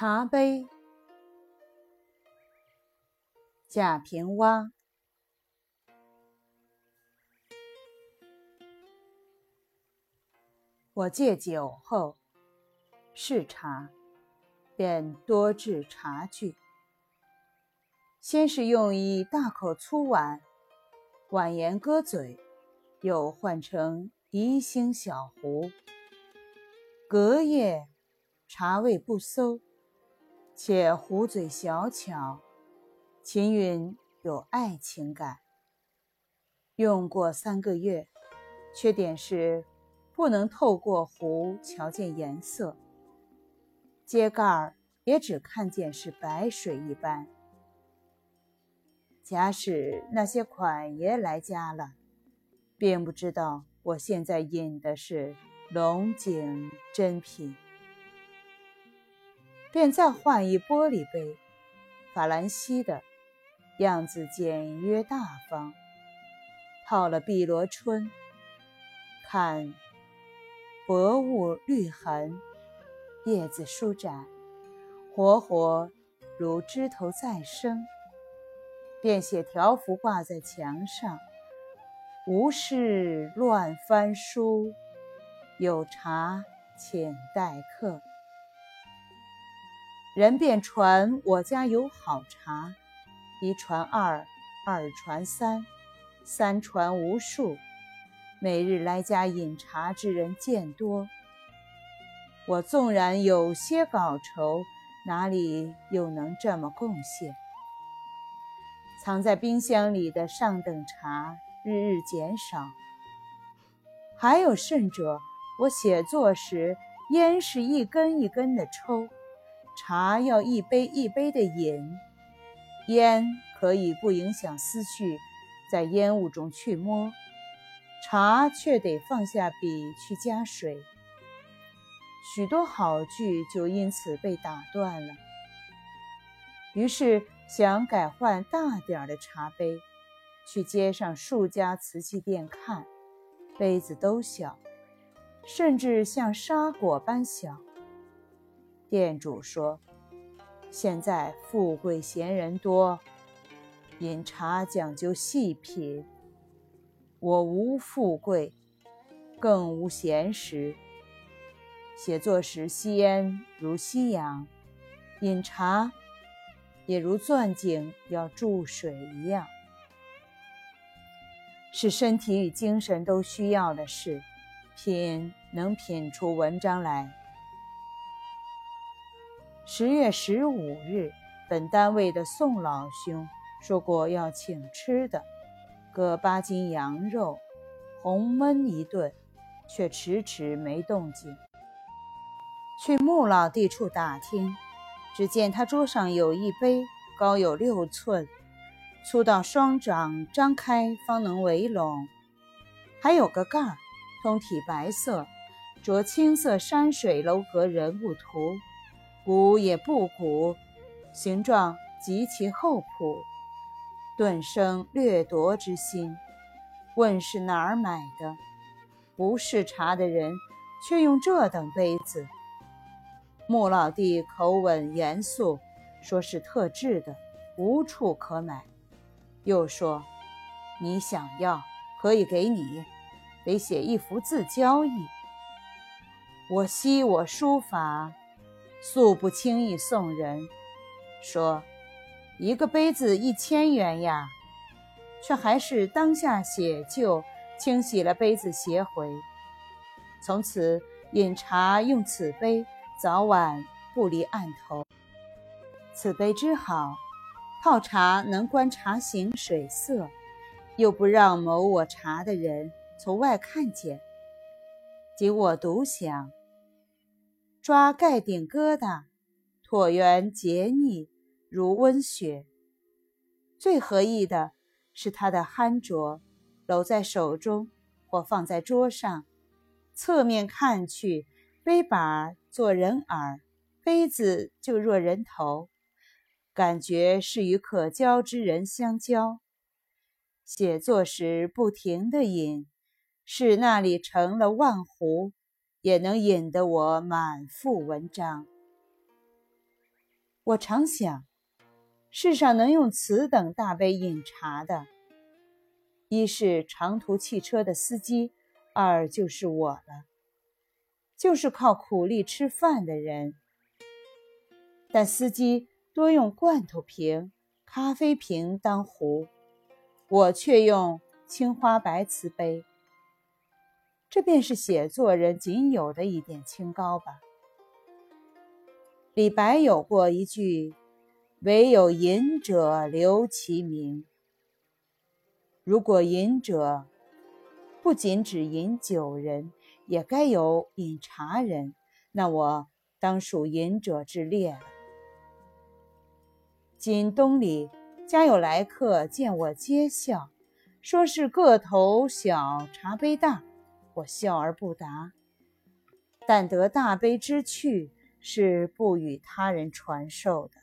茶杯，贾平凹。我戒酒后，嗜茶，便多制茶具。先是用一大口粗碗，碗沿割嘴，又换成宜兴小壶。隔夜，茶味不馊，且壶嘴小巧，琴韵有爱情感。用过三个月，缺点是。不能透过壶瞧见颜色，揭盖儿也只看见是白水一般。假使那些款爷来家了，并不知道我现在饮的是龙井珍品，便再换一玻璃杯，法兰西的，样子简约大方，套了碧螺春，看。薄雾绿痕，叶子舒展，活活如枝头再生。便写条幅挂在墙上：“无事乱翻书，有茶请待客。”人便传我家有好茶，一传二，二传三，三传无数。每日来家饮茶之人渐多，我纵然有些稿酬，哪里又能这么贡献？藏在冰箱里的上等茶日日减少，还有甚者，我写作时烟是一根一根的抽，茶要一杯一杯的饮，烟可以不影响思绪，在烟雾中去摸。茶却得放下笔去加水，许多好句就因此被打断了。于是想改换大点儿的茶杯，去街上数家瓷器店看，杯子都小，甚至像沙果般小。店主说：“现在富贵闲人多，饮茶讲究细品。”我无富贵，更无闲时。写作时吸烟如吸氧，饮茶也如钻井要注水一样，是身体与精神都需要的事。品能品出文章来。十月十五日，本单位的宋老兄说过要请吃的。各八斤羊肉，红焖一顿，却迟迟没动静。去穆老弟处打听，只见他桌上有一杯，高有六寸，粗到双掌张开方能围拢，还有个盖儿，通体白色，着青色山水楼阁人物图，鼓也不鼓，形状极其厚朴。顿生掠夺之心，问是哪儿买的？不是茶的人，却用这等杯子。穆老弟口吻严肃，说是特制的，无处可买。又说：“你想要，可以给你，得写一幅字交易。”我惜我书法，素不轻易送人，说。一个杯子一千元呀，却还是当下写就清洗了杯子写回。从此饮茶用此杯，早晚不离案头。此杯之好，泡茶能观茶形水色，又不让谋我茶的人从外看见。仅我独享，抓盖顶疙瘩，椭圆结腻。如温雪，最合意的是它的酣浊，搂在手中或放在桌上，侧面看去，杯把做人耳，杯子就若人头，感觉是与可交之人相交。写作时不停的饮，是那里成了万湖，也能引得我满腹文章。我常想，世上能用此等大杯饮茶的，一是长途汽车的司机，二就是我了，就是靠苦力吃饭的人。但司机多用罐头瓶、咖啡瓶当壶，我却用青花白瓷杯。这便是写作人仅有的一点清高吧。李白有过一句：“唯有饮者留其名。”如果饮者不仅只饮酒人，也该有饮茶人，那我当属饮者之列了。今东里家有来客，见我皆笑，说是个头小，茶杯大。我笑而不答，但得大悲之趣。是不与他人传授的。